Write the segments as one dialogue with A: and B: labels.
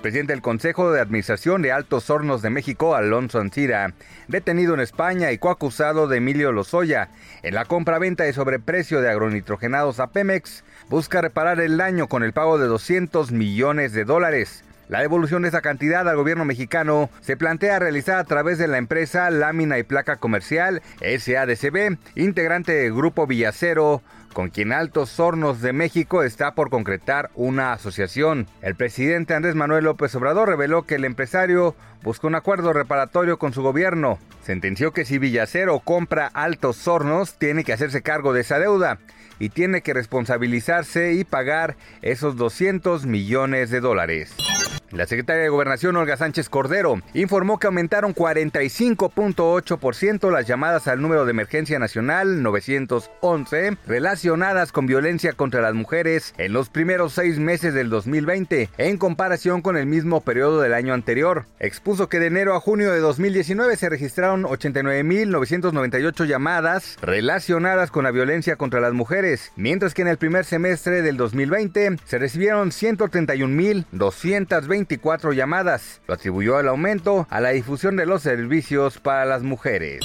A: El presidente del Consejo de Administración de Altos Hornos de México, Alonso Ancira, detenido en España y coacusado de Emilio Lozoya en la compra-venta de sobreprecio de agronitrogenados a Pemex, busca reparar el daño con el pago de 200 millones de dólares. La devolución de esa cantidad al gobierno mexicano se plantea realizar a través de la empresa Lámina y Placa Comercial SADCB, integrante del Grupo Villacero, con quien Altos Hornos de México está por concretar una asociación. El presidente Andrés Manuel López Obrador reveló que el empresario buscó un acuerdo reparatorio con su gobierno. Sentenció que si Villacero compra Altos Hornos, tiene que hacerse cargo de esa deuda y tiene que responsabilizarse y pagar esos 200 millones de dólares. La secretaria de Gobernación, Olga Sánchez Cordero, informó que aumentaron 45.8% las llamadas al número de emergencia nacional 911 relacionadas con violencia contra las mujeres en los primeros seis meses del 2020, en comparación con el mismo periodo del año anterior. Expuso que de enero a junio de 2019 se registraron 89.998 llamadas relacionadas con la violencia contra las mujeres, mientras que en el primer semestre del 2020 se recibieron 131.220 24 llamadas. Lo atribuyó el aumento a la difusión de los servicios para las mujeres.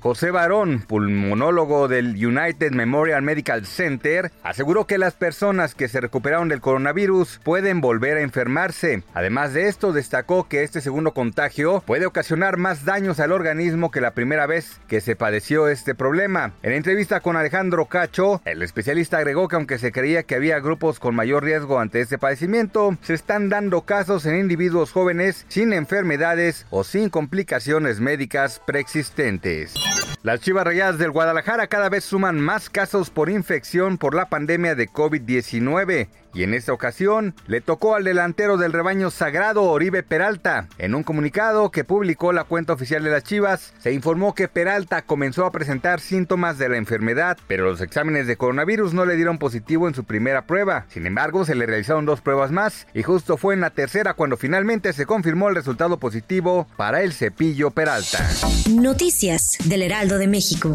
A: José Barón, pulmonólogo del United Memorial Medical Center, aseguró que las personas que se recuperaron del coronavirus pueden volver a enfermarse. Además de esto, destacó que este segundo contagio puede ocasionar más daños al organismo que la primera vez que se padeció este problema. En entrevista con Alejandro Cacho, el especialista agregó que aunque se creía que había grupos con mayor riesgo ante este padecimiento, se están dando casos en individuos jóvenes sin enfermedades o sin complicaciones médicas preexistentes. Las Chivas Rayadas del Guadalajara cada vez suman más casos por infección por la pandemia de COVID-19 y en esta ocasión le tocó al delantero del rebaño sagrado Oribe Peralta. En un comunicado que publicó la cuenta oficial de las Chivas, se informó que Peralta comenzó a presentar síntomas de la enfermedad, pero los exámenes de coronavirus no le dieron positivo en su primera prueba. Sin embargo, se le realizaron dos pruebas más y justo fue en la tercera cuando finalmente se confirmó el resultado positivo para el cepillo Peralta.
B: Noticias del Heraldo de México.